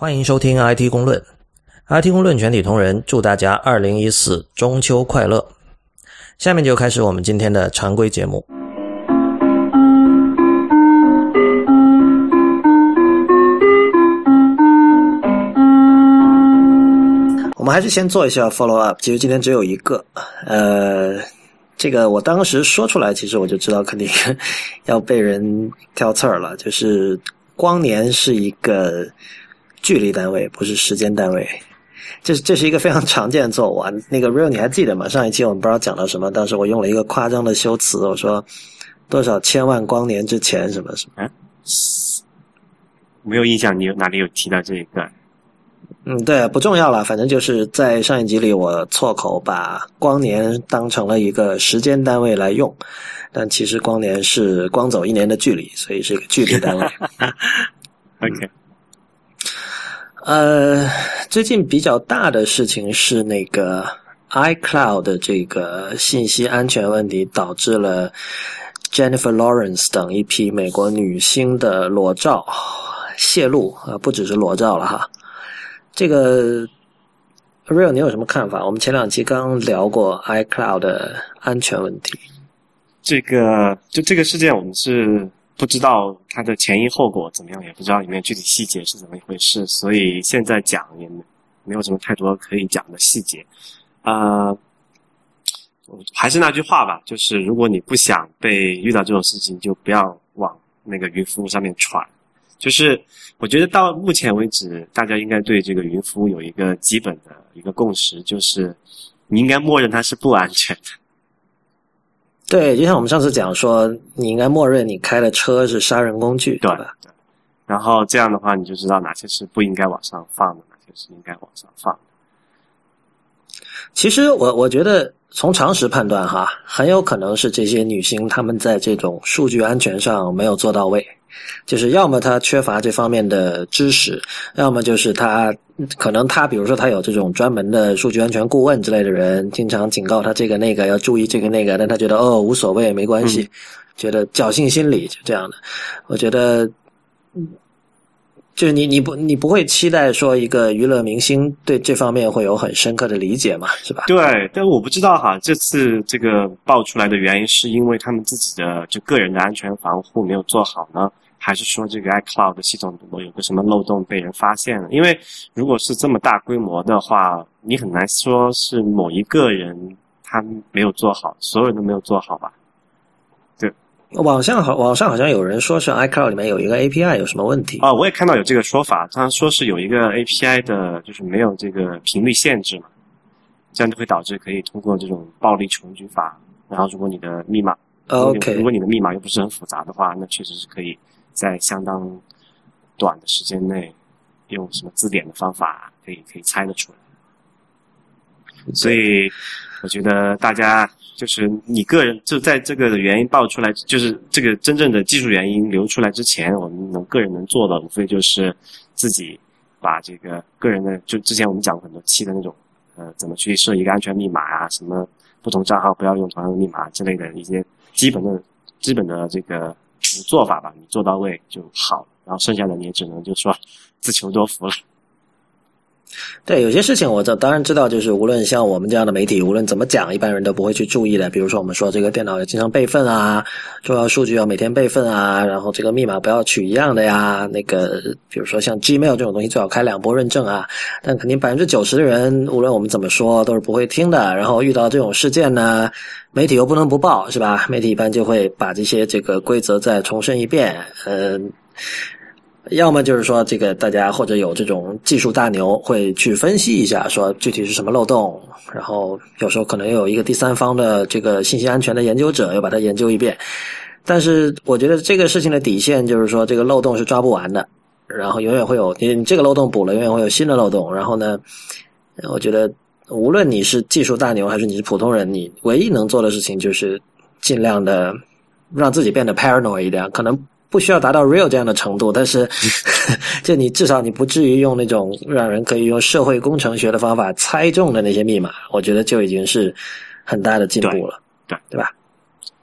欢迎收听 IT 公论，IT 公论全体同仁祝大家二零一四中秋快乐。下面就开始我们今天的常规节目。我们还是先做一下 follow up。其实今天只有一个，呃，这个我当时说出来，其实我就知道肯定要被人挑刺儿了。就是光年是一个距离单位，不是时间单位。这这是一个非常常见的错误啊。那个 real 你还记得吗？上一期我们不知道讲了什么，当时我用了一个夸张的修辞，我说多少千万光年之前什么什么。没有印象，你有哪里有提到这一个？嗯，对，不重要了，反正就是在上一集里，我错口把光年当成了一个时间单位来用，但其实光年是光走一年的距离，所以是一个距离单位。OK，呃，最近比较大的事情是那个 iCloud 的这个信息安全问题，导致了 Jennifer Lawrence 等一批美国女星的裸照泄露啊，不只是裸照了哈。这个 Real，你有什么看法？我们前两期刚聊过 iCloud 的安全问题。这个就这个事件，我们是不知道它的前因后果怎么样，也不知道里面具体细节是怎么一回事，所以现在讲也没没有什么太多可以讲的细节。啊，还是那句话吧，就是如果你不想被遇到这种事情，就不要往那个云服务上面传。就是我觉得到目前为止，大家应该对这个云服务有一个基本的一个共识，就是你应该默认它是不安全的。对，就像我们上次讲说，你应该默认你开的车是杀人工具，对吧？然后这样的话，你就知道哪些是不应该往上放的，哪些是应该往上放。其实我我觉得从常识判断哈，很有可能是这些女星她们在这种数据安全上没有做到位。就是要么他缺乏这方面的知识，要么就是他可能他比如说他有这种专门的数据安全顾问之类的人，经常警告他这个那个要注意这个那个，但他觉得哦无所谓没关系，觉得侥幸心理就这样的。我觉得，就是你你不你不会期待说一个娱乐明星对这方面会有很深刻的理解嘛，是吧？对，但我不知道哈，这次这个爆出来的原因是因为他们自己的就个人的安全防护没有做好呢？还是说这个 iCloud 系统有个什么漏洞被人发现了？因为如果是这么大规模的话，你很难说是某一个人他没有做好，所有人都没有做好吧？对，网上好，网上好像有人说是 iCloud 里面有一个 API 有什么问题啊？我也看到有这个说法，他说是有一个 API 的，就是没有这个频率限制嘛，这样就会导致可以通过这种暴力重举法。然后如果你的密码，OK，如果你的密码又不是很复杂的话，那确实是可以。在相当短的时间内，用什么字典的方法可以可以猜得出来。所以我觉得大家就是你个人就在这个原因爆出来，就是这个真正的技术原因流出来之前，我们能个人能做的，无非就是自己把这个个人的，就之前我们讲过很多期的那种，呃，怎么去设一个安全密码啊，什么不同账号不要用同样的密码之类的一些基本的、基本的这个。做法吧，你做到位就好，然后剩下的你也只能就说自求多福了。对，有些事情我这当然知道，就是无论像我们这样的媒体，无论怎么讲，一般人都不会去注意的。比如说，我们说这个电脑要经常备份啊，重要数据要每天备份啊，然后这个密码不要取一样的呀。那个，比如说像 Gmail 这种东西，最好开两波认证啊。但肯定百分之九十的人，无论我们怎么说，都是不会听的。然后遇到这种事件呢，媒体又不能不报，是吧？媒体一般就会把这些这个规则再重申一遍，嗯。要么就是说，这个大家或者有这种技术大牛会去分析一下，说具体是什么漏洞，然后有时候可能又有一个第三方的这个信息安全的研究者，又把它研究一遍。但是我觉得这个事情的底线就是说，这个漏洞是抓不完的，然后永远会有你这个漏洞补了，永远会有新的漏洞。然后呢，我觉得无论你是技术大牛还是你是普通人，你唯一能做的事情就是尽量的让自己变得 paranoid 一点，可能。不需要达到 real 这样的程度，但是，就你至少你不至于用那种让人可以用社会工程学的方法猜中的那些密码，我觉得就已经是很大的进步了，对对吧？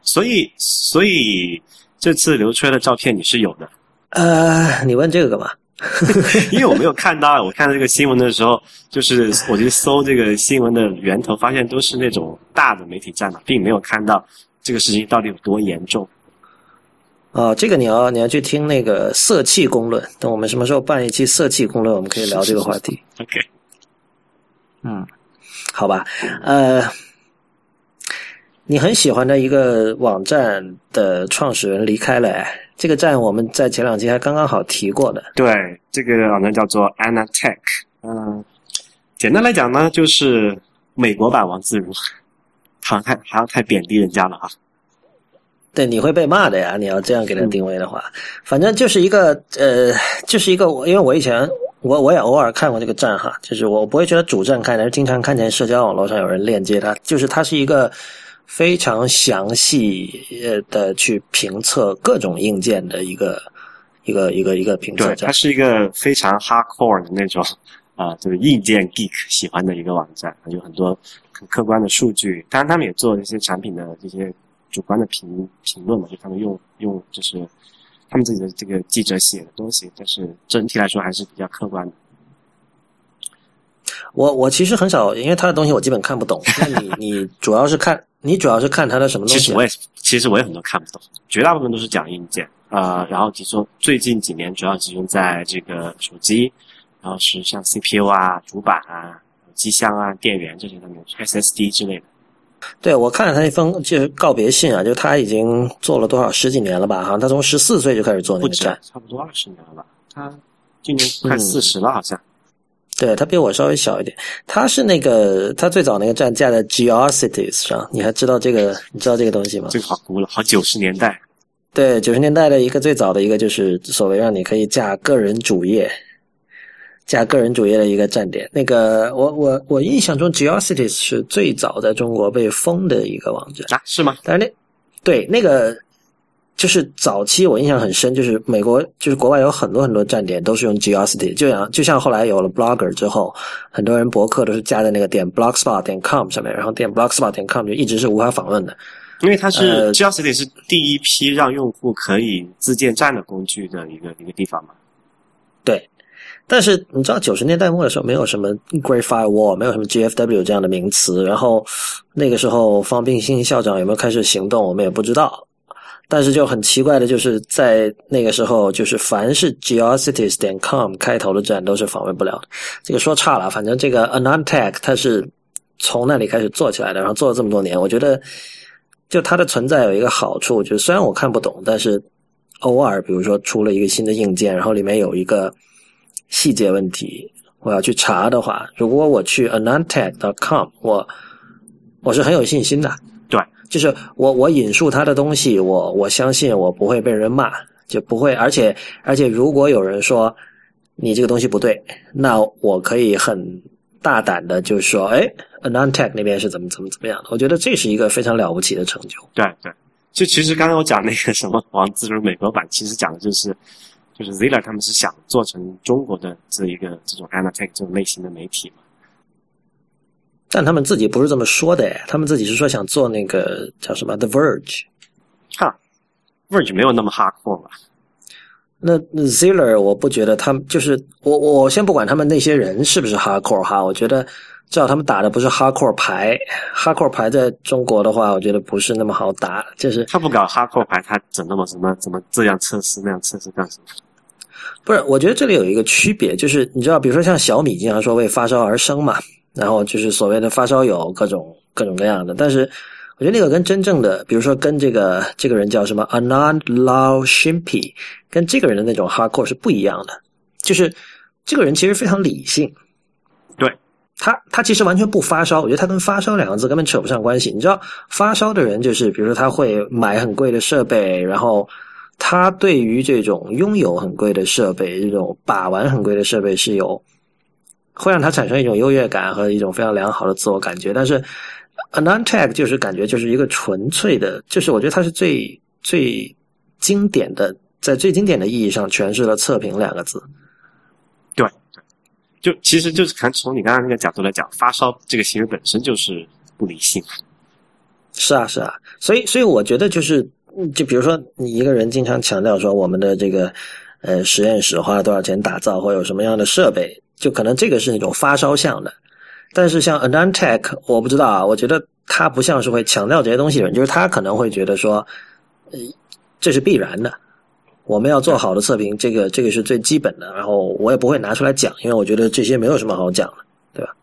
所以，所以这次流出来的照片你是有的？呃，你问这个干嘛？因为我没有看到，我看到这个新闻的时候，就是我去搜这个新闻的源头，发现都是那种大的媒体站嘛，并没有看到这个事情到底有多严重。啊，这个你要你要去听那个色气公论，等我们什么时候办一期色气公论，我们可以聊这个话题。OK，嗯，好吧，呃，你很喜欢的一个网站的创始人离开了，哎这个站我们在前两期还刚刚好提过的。对，这个网站叫做 Anatech，嗯、简单来讲呢，就是美国版王自如，好像太好像太贬低人家了啊。对，你会被骂的呀！你要这样给它定位的话，反正就是一个呃，就是一个我，因为我以前我我也偶尔看过这个站哈，就是我不会觉得主站看，但是经常看见社交网络上有人链接它，就是它是一个非常详细呃的去评测各种硬件的一个一个一个一个评测对，站它。是一个非常 hardcore 的那种啊、就是硬件 geek 喜欢的一个网站，有很多很客观的数据。当然，他们也做一些产品的这些主观的评评论嘛，就他们用用就是他们自己的这个记者写的东西，但是整体来说还是比较客观的。我我其实很少，因为他的东西我基本看不懂。那你 你主要是看你主要是看他的什么东西啊？其实我也其实我也很多看不懂，绝大部分都是讲硬件啊、呃然后比如说最近几年主要集中在这个手机，然后是像 CPU 啊、主板啊、机箱啊、电源这些方面，SSD 之类的。对，我看了他那封就是告别信啊，就他已经做了多少十几年了吧？好像他从十四岁就开始做那个站，，差不多二十年了吧？他今年快四十了，好像。对他比我稍微小一点。他是那个他最早那个站架在 Geocities 上，你还知道这个？你知道这个东西吗？这个好古老，好九十年代。对，九十年代的一个最早的一个就是所谓让你可以架个人主页。架个人主页的一个站点，那个我我我印象中，Geocities 是最早在中国被封的一个网站。啊，是吗？但是那对那个就是早期我印象很深，就是美国就是国外有很多很多站点都是用 Geocities，就像就像后来有了 Blogger 之后，很多人博客都是加在那个点 blogspot 点 com 上面，然后点 blogspot 点 com 就一直是无法访问的。因为它是呃 Geocities 是第一批让用户可以自建站的工具的一个一个地方嘛。对，但是你知道九十年代末的时候没有什么 Great Firewall，没有什么 GFW 这样的名词，然后那个时候方炳新校长有没有开始行动，我们也不知道。但是就很奇怪的，就是在那个时候，就是凡是 geocities 点 com 开头的站都是访问不了的。这个说差了，反正这个 Anantech 它是从那里开始做起来的，然后做了这么多年，我觉得就它的存在有一个好处，就是虽然我看不懂，但是偶尔比如说出了一个新的硬件，然后里面有一个细节问题，我要去查的话，如果我去 anantech.com，我我是很有信心的。对，就是我我引述他的东西，我我相信我不会被人骂，就不会，而且而且如果有人说你这个东西不对，那我可以很大胆的就说，哎，Anantech 那边是怎么怎么怎么样的？我觉得这是一个非常了不起的成就。对对，就其实刚才我讲那个什么王自如美国版，其实讲的就是就是 Zilla 他们是想做成中国的这一个这种 Anatech 这种类型的媒体嘛。但他们自己不是这么说的，哎，他们自己是说想做那个叫什么 The Verge。哈，Verge 没有那么 hardcore 吧？那那 Ziller 我不觉得他们就是我我先不管他们那些人是不是 hardcore 哈，我觉得至少他们打的不是 hardcore 牌，hardcore 牌在中国的话，我觉得不是那么好打，就是他不搞 hardcore 牌，他整那么什么怎么这样测试那样测试干什么？不是？我觉得这里有一个区别，就是你知道，比如说像小米经常说为发烧而生嘛，然后就是所谓的发烧友各种各种各样的，但是我觉得那个跟真正的，比如说跟这个这个人叫什么 Anand Lal Shimpi，跟这个人的那种 hardcore 是不一样的。就是这个人其实非常理性，对他他其实完全不发烧，我觉得他跟发烧两个字根本扯不上关系。你知道，发烧的人就是，比如说他会买很贵的设备，然后他对于这种拥有很贵的设备、这种把玩很贵的设备是有会让他产生一种优越感和一种非常良好的自我感觉。但是 a n o n t a g 就是感觉就是一个纯粹的，就是我觉得它是最最经典的，在最经典的意义上诠释了“测评”两个字。对对，就其实就是看从你刚刚那个角度来讲，发烧这个行为本身就是不理性。是啊，是啊，所以，所以我觉得就是，嗯就比如说，你一个人经常强调说我们的这个呃实验室花了多少钱打造，或有什么样的设备，就可能这个是那种发烧向的。但是像 Anantech，我不知道啊，我觉得他不像是会强调这些东西的人，就是他可能会觉得说，呃，这是必然的。我们要做好的测评，这个这个是最基本的。然后我也不会拿出来讲，因为我觉得这些没有什么好讲的，对吧？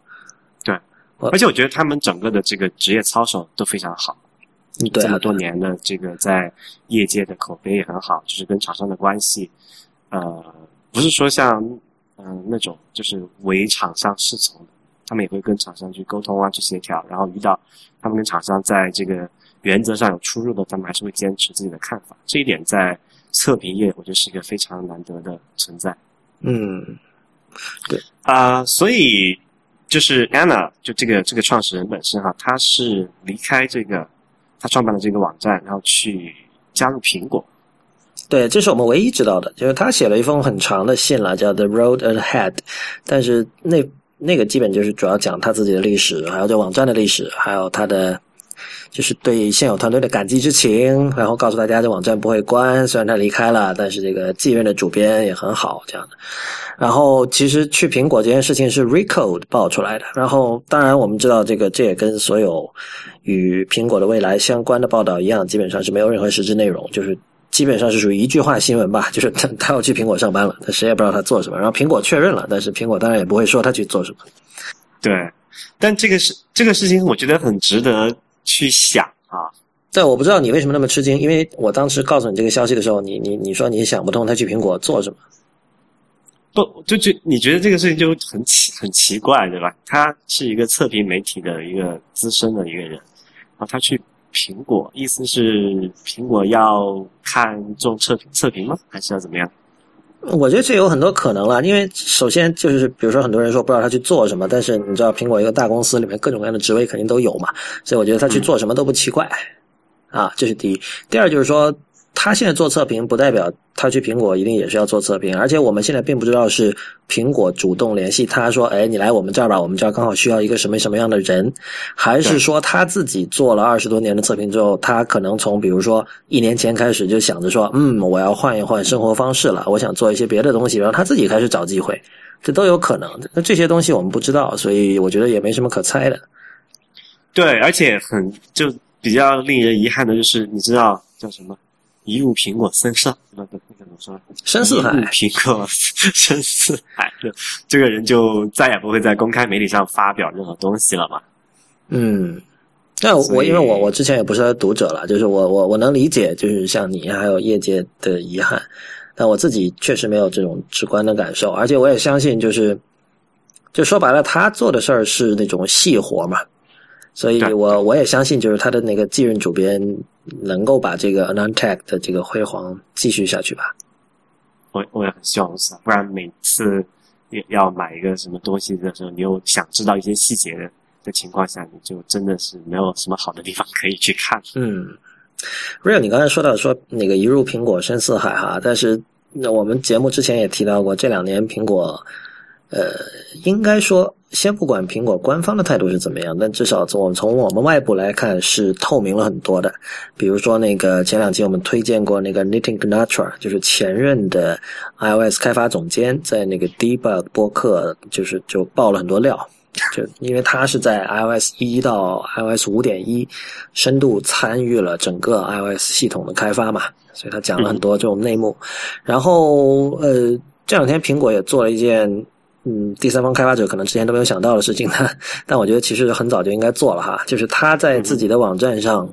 对，而且我觉得他们整个的这个职业操守都非常好。对，这么多年的这个在业界的口碑也很好，就是跟厂商的关系，呃，不是说像嗯那种就是唯厂商是从的，他们也会跟厂商去沟通啊，去协调。然后遇到他们跟厂商在这个原则上有出入的，他们还是会坚持自己的看法。这一点在。测评业，我觉得是一个非常难得的存在。嗯，对啊，所以就是 Anna 就这个这个创始人本身哈，他是离开这个他创办了这个网站，然后去加入苹果。对，这是我们唯一知道的，就是他写了一封很长的信了，叫 The Road Ahead，但是那那个基本就是主要讲他自己的历史，还有这网站的历史，还有他的。就是对现有团队的感激之情，然后告诉大家这网站不会关，虽然他离开了，但是这个继任的主编也很好，这样的。然后其实去苹果这件事情是 Recode 爆出来的，然后当然我们知道这个这也跟所有与苹果的未来相关的报道一样，基本上是没有任何实质内容，就是基本上是属于一句话新闻吧，就是他他要去苹果上班了，但谁也不知道他做什么。然后苹果确认了，但是苹果当然也不会说他去做什么。对，但这个事这个事情，我觉得很值得。去想啊！但我不知道你为什么那么吃惊，因为我当时告诉你这个消息的时候，你你你说你想不通他去苹果做什么？不，就觉你觉得这个事情就很奇很奇怪，对吧？他是一个测评媒体的一个资深的一个人，然后他去苹果，意思是苹果要看重测评测评吗？还是要怎么样？我觉得这有很多可能了，因为首先就是比如说很多人说不知道他去做什么，但是你知道苹果一个大公司里面各种各样的职位肯定都有嘛，所以我觉得他去做什么都不奇怪，啊，这是第一。第二就是说。他现在做测评，不代表他去苹果一定也是要做测评，而且我们现在并不知道是苹果主动联系他说：“哎，你来我们这儿吧，我们这儿刚好需要一个什么什么样的人。”还是说他自己做了二十多年的测评之后，他可能从比如说一年前开始就想着说：“嗯，我要换一换生活方式了，我想做一些别的东西。”然后他自己开始找机会，这都有可能。那这些东西我们不知道，所以我觉得也没什么可猜的。对，而且很就比较令人遗憾的就是，你知道叫什么？一入苹果深似那个那个怎么说？深似海。苹果深似海，这个人就再也不会在公开媒体上发表任何东西了嘛？嗯，但我因为我我之前也不是他的读者了，就是我我我能理解，就是像你还有业界的遗憾，但我自己确实没有这种直观的感受，而且我也相信，就是就说白了，他做的事儿是那种细活嘛。所以我我也相信，就是他的那个继任主编能够把这个 Anantech 的这个辉煌继续下去吧。我我也很希望如此，不然每次要买一个什么东西的时候，你又想知道一些细节的的情况下，你就真的是没有什么好的地方 可以去看。嗯，Real，你刚才说到说那个一入苹果深似海哈，但是那我们节目之前也提到过，这两年苹果。呃，应该说，先不管苹果官方的态度是怎么样，但至少从我们从我们外部来看是透明了很多的。比如说，那个前两期我们推荐过那个 Nitin Ganatra，就是前任的 iOS 开发总监，在那个 Debug 播客，就是就爆了很多料。就因为他是在 iOS 一到 iOS 五点一深度参与了整个 iOS 系统的开发嘛，所以他讲了很多这种内幕。然后，呃，这两天苹果也做了一件。嗯，第三方开发者可能之前都没有想到的事情呢，但我觉得其实很早就应该做了哈。就是他在自己的网站上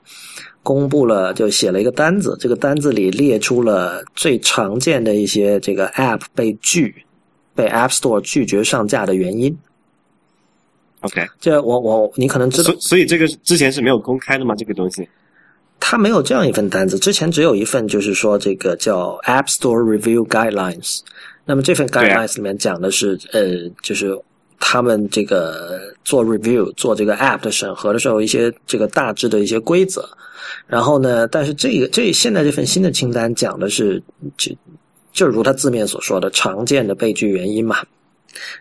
公布了，就写了一个单子，这个单子里列出了最常见的一些这个 App 被拒、被 App Store 拒绝上架的原因。OK，这我我你可能知道，所以这个之前是没有公开的吗？这个东西？他没有这样一份单子，之前只有一份，就是说这个叫 App Store Review Guidelines。那么这份 guidelines 里面讲的是，呃，就是他们这个做 review 做这个 app 的审核的时候，一些这个大致的一些规则。然后呢，但是这个这现在这份新的清单讲的是，就就如它字面所说的常见的被拒原因嘛。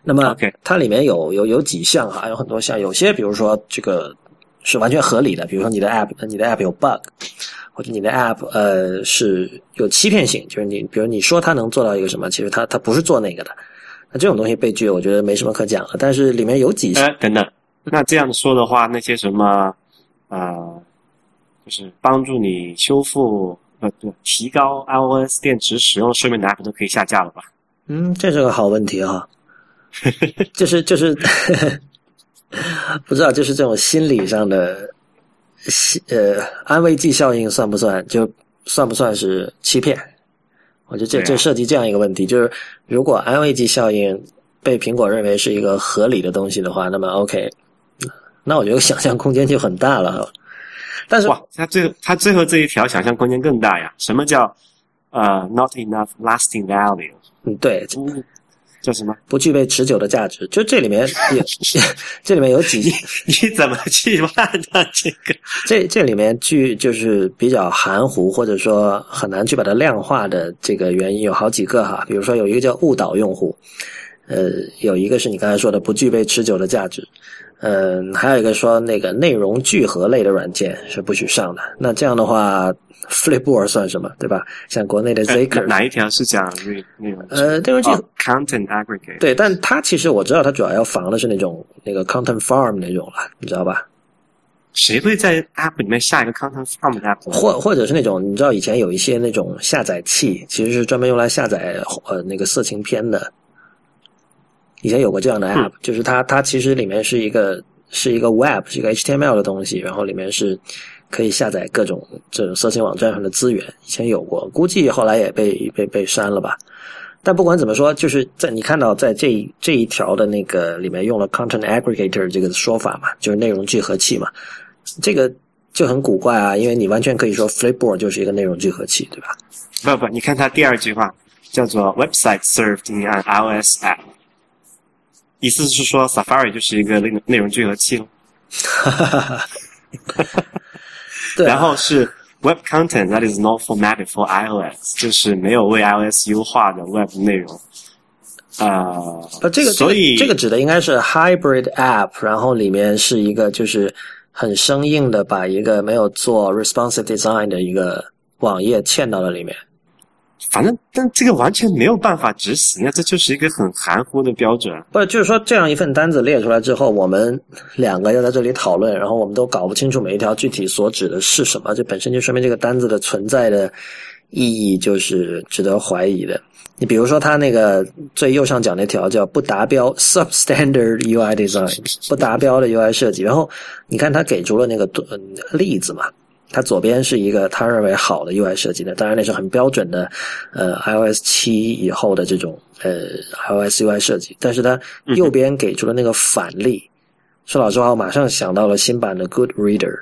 那么它里面有有有几项哈，有很多项，有些比如说这个是完全合理的，比如说你的 app 你的 app 有 bug，或者你的 app 呃是有欺骗性，就是你比如你说它能做到一个什么，其实它它不是做那个的。那这种东西被拒，我觉得没什么可讲的。但是里面有几呃等等，那这样说的话，那些什么呃，就是帮助你修复呃不提高 iOS 电池使用寿命的 app 都可以下架了吧？嗯，这是个好问题哈。就是就是 不知道，就是这种心理上的呃安慰剂效应算不算？就算不算是欺骗？我觉得这这涉及这样一个问题，就是如果安慰剂效应被苹果认为是一个合理的东西的话，那么 OK，那我觉得想象空间就很大了。但是哇，他最他最后这一条想象空间更大呀！什么叫呃 not enough lasting value？嗯，对。叫什么？不具备持久的价值。就这里面也，这里面有几？你怎么去判断这个？这这里面具就是比较含糊，或者说很难去把它量化的这个原因有好几个哈。比如说有一个叫误导用户，呃，有一个是你刚才说的不具备持久的价值，嗯，还有一个说那个内容聚合类的软件是不许上的。那这样的话。Flipboard 算什么，对吧？像国内的 Zaker，哪一条是讲内容？呃，内容聚 content aggregate。对，但它其实我知道，它主要要防的是那种那个 content farm 那种了，你知道吧？谁会在 app 里面下一个 content farm 的 app？或或者是那种你知道以前有一些那种下载器，其实是专门用来下载呃那个色情片的。以前有过这样的 app，就是它它其实里面是一个是一个 web，是一个 HTML 的东西，然后里面是。可以下载各种这种色情网站上的资源，以前有过，估计后来也被被被删了吧。但不管怎么说，就是在你看到在这这一条的那个里面用了 content aggregator 这个说法嘛，就是内容聚合器嘛，这个就很古怪啊，因为你完全可以说 Flipboard 就是一个内容聚合器，对吧？不不，你看它第二句话叫做 website served in an iOS app，意思是说 Safari 就是一个内内容聚合器了。哈哈哈哈哈。然后是 web content that is not formatted for iOS，就是没有为 iOS 优化的 web 内容。啊，这个所以这个指的应该是 hybrid app，然后里面是一个就是很生硬的把一个没有做 responsive design 的一个网页嵌到了里面。反正，但这个完全没有办法执行啊这就是一个很含糊的标准。不，就是说这样一份单子列出来之后，我们两个要在这里讨论，然后我们都搞不清楚每一条具体所指的是什么，这本身就说明这个单子的存在的意义就是值得怀疑的。你比如说，它那个最右上角那条叫不达标 （substandard UI design），不达标的 UI 设计，然后你看它给出了那个例子嘛。它左边是一个他认为好的 UI 设计的，当然那是很标准的，呃，iOS 七以后的这种呃 iOS UI 设计。但是它右边给出了那个反例，说老实话，我马上想到了新版的 Good Reader。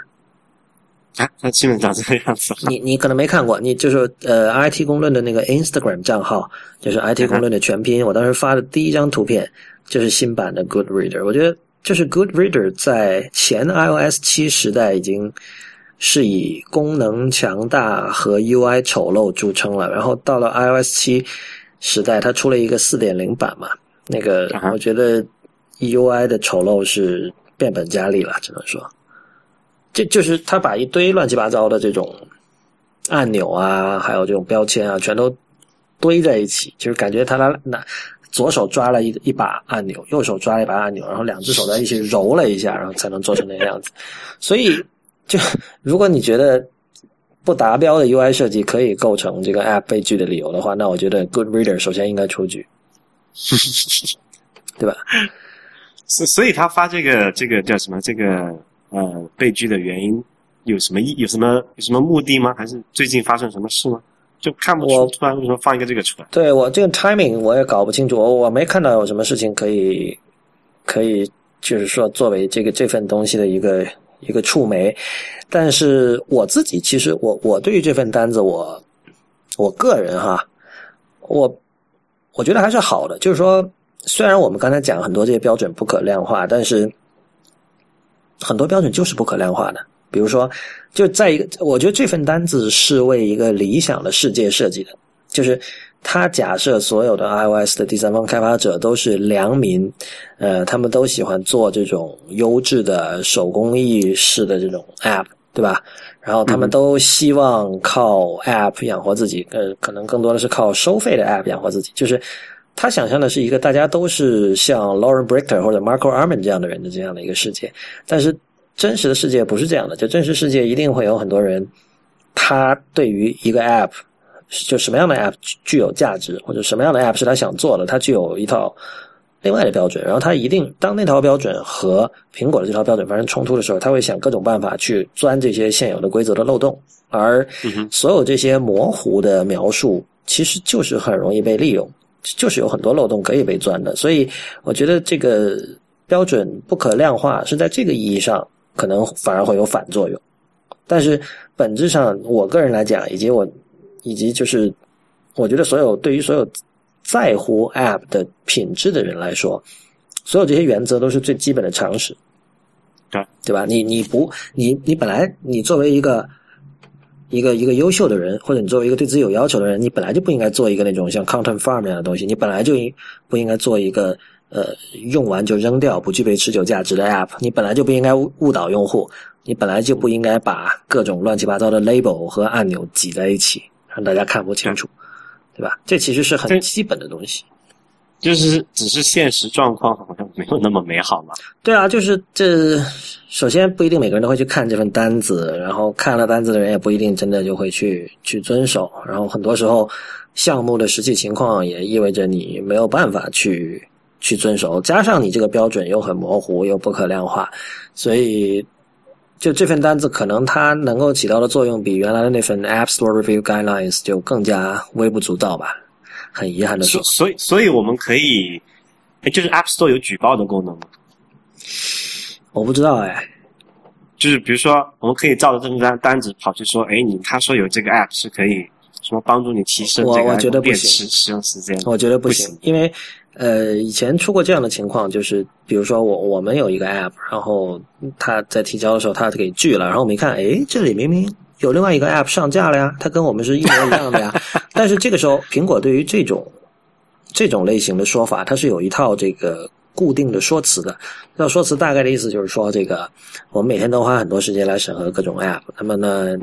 啊，它基本长这个样子。你你可能没看过，你就是呃 IT 公论的那个 Instagram 账号，就是 IT 公论的全拼。我当时发的第一张图片就是新版的 Good Reader。我觉得就是 Good Reader 在前 iOS 七时代已经。是以功能强大和 UI 丑陋著称了，然后到了 iOS 七时代，它出了一个四点零版嘛，那个我觉得 UI 的丑陋是变本加厉了，只能说，这就是他把一堆乱七八糟的这种按钮啊，还有这种标签啊，全都堆在一起，就是感觉他拿拿左手抓了一一把按钮，右手抓了一把按钮，然后两只手在一起揉了一下，然后才能做成那个样子，所以。就如果你觉得不达标的 UI 设计可以构成这个 App 被拒的理由的话，那我觉得 Good Reader 首先应该出局，对吧？所所以他发这个这个叫什么？这个呃被拒的原因有什么意？有什么有什么目的吗？还是最近发生什么事吗？就看不出突然为什么放一个这个出来？对我这个 timing 我也搞不清楚，我我没看到有什么事情可以可以就是说作为这个这份东西的一个。一个触媒，但是我自己其实我我对于这份单子我我个人哈，我我觉得还是好的。就是说，虽然我们刚才讲很多这些标准不可量化，但是很多标准就是不可量化的。比如说，就在一个，我觉得这份单子是为一个理想的世界设计的，就是他假设所有的 iOS 的第三方开发者都是良民，呃，他们都喜欢做这种优质的手工艺式的这种 App，对吧？然后他们都希望靠 App 养活自己，呃，可能更多的是靠收费的 App 养活自己。就是他想象的是一个大家都是像 Lauren Brichter 或者 Marco Arman 这样的人的这样的一个世界，但是真实的世界不是这样的。就真实世界一定会有很多人，他对于一个 App。就什么样的 App 具有价值，或者什么样的 App 是他想做的，他具有一套另外的标准。然后他一定当那套标准和苹果的这套标准发生冲突的时候，他会想各种办法去钻这些现有的规则的漏洞。而所有这些模糊的描述，其实就是很容易被利用，就是有很多漏洞可以被钻的。所以我觉得这个标准不可量化是在这个意义上可能反而会有反作用。但是本质上，我个人来讲，以及我。以及就是，我觉得所有对于所有在乎 App 的品质的人来说，所有这些原则都是最基本的常识，对对吧？你你不你你本来你作为一个一个一个优秀的人，或者你作为一个对自己有要求的人，你本来就不应该做一个那种像 Content Farm 那样的东西，你本来就应不应该做一个呃用完就扔掉、不具备持久价值的 App，你本来就不应该误导用户，你本来就不应该把各种乱七八糟的 Label 和按钮挤在一起。让大家看不清楚，对吧？这其实是很基本的东西，就是只是现实状况好像没有那么美好嘛。对啊，就是这首先不一定每个人都会去看这份单子，然后看了单子的人也不一定真的就会去去遵守，然后很多时候项目的实际情况也意味着你没有办法去去遵守，加上你这个标准又很模糊又不可量化，所以。就这份单子，可能它能够起到的作用，比原来的那份 App Store Review Guidelines 就更加微不足道吧。很遗憾的说，所以，所以我们可以，就是 App Store 有举报的功能吗？我不知道哎。就是比如说，我们可以照着这份单单子跑去说，哎，你他说有这个 App 是可以什么帮助你提升这个电池使用时间？我觉得不行，因为。呃，以前出过这样的情况，就是比如说我我们有一个 app，然后他在提交的时候他给拒了，然后我们一看，哎，这里明明有另外一个 app 上架了呀，它跟我们是一模一样的呀。但是这个时候，苹果对于这种这种类型的说法，它是有一套这个固定的说辞的。这套说辞大概的意思就是说，这个我们每天都花很多时间来审核各种 app，那么呢，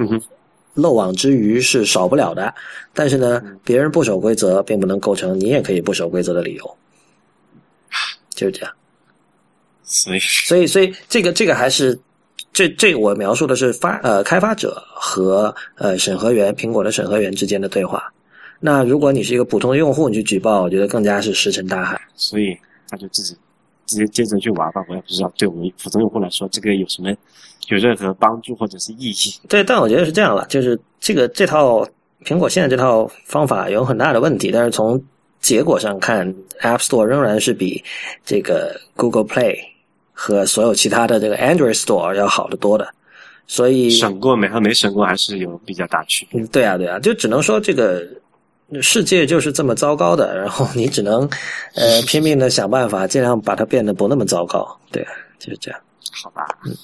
漏网之鱼是少不了的。但是呢，别人不守规则，并不能构成你也可以不守规则的理由。就是这样，所以所以所以这个这个还是这这我描述的是发呃开发者和呃审核员苹果的审核员之间的对话。那如果你是一个普通的用户，你去举报，我觉得更加是石沉大海。所以他就自己直接接着去玩吧。我也不知道对我们普通用户来说，这个有什么有任何帮助或者是意义？对，但我觉得是这样了，就是这个这套苹果现在这套方法有很大的问题，但是从结果上看，App Store 仍然是比这个 Google Play 和所有其他的这个 Android Store 要好得多的。所以审过没和没审过还是有比较大区别。对啊，对啊，就只能说这个世界就是这么糟糕的，然后你只能呃 拼命的想办法，尽量把它变得不那么糟糕。对，就是这样。好吧。嗯。